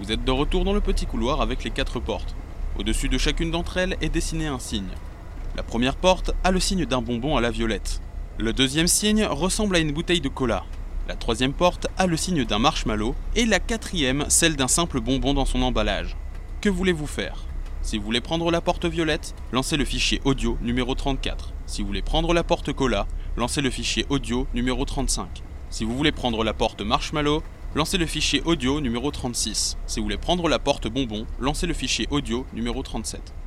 Vous êtes de retour dans le petit couloir avec les quatre portes. Au-dessus de chacune d'entre elles est dessiné un signe. La première porte a le signe d'un bonbon à la violette. Le deuxième signe ressemble à une bouteille de cola. La troisième porte a le signe d'un marshmallow et la quatrième celle d'un simple bonbon dans son emballage. Que voulez-vous faire? Si vous voulez prendre la porte violette, lancez le fichier audio numéro 34. Si vous voulez prendre la porte cola, lancez le fichier audio numéro 35. Si vous voulez prendre la porte marshmallow, lancez le fichier audio numéro 36. Si vous voulez prendre la porte bonbon, lancez le fichier audio numéro 37.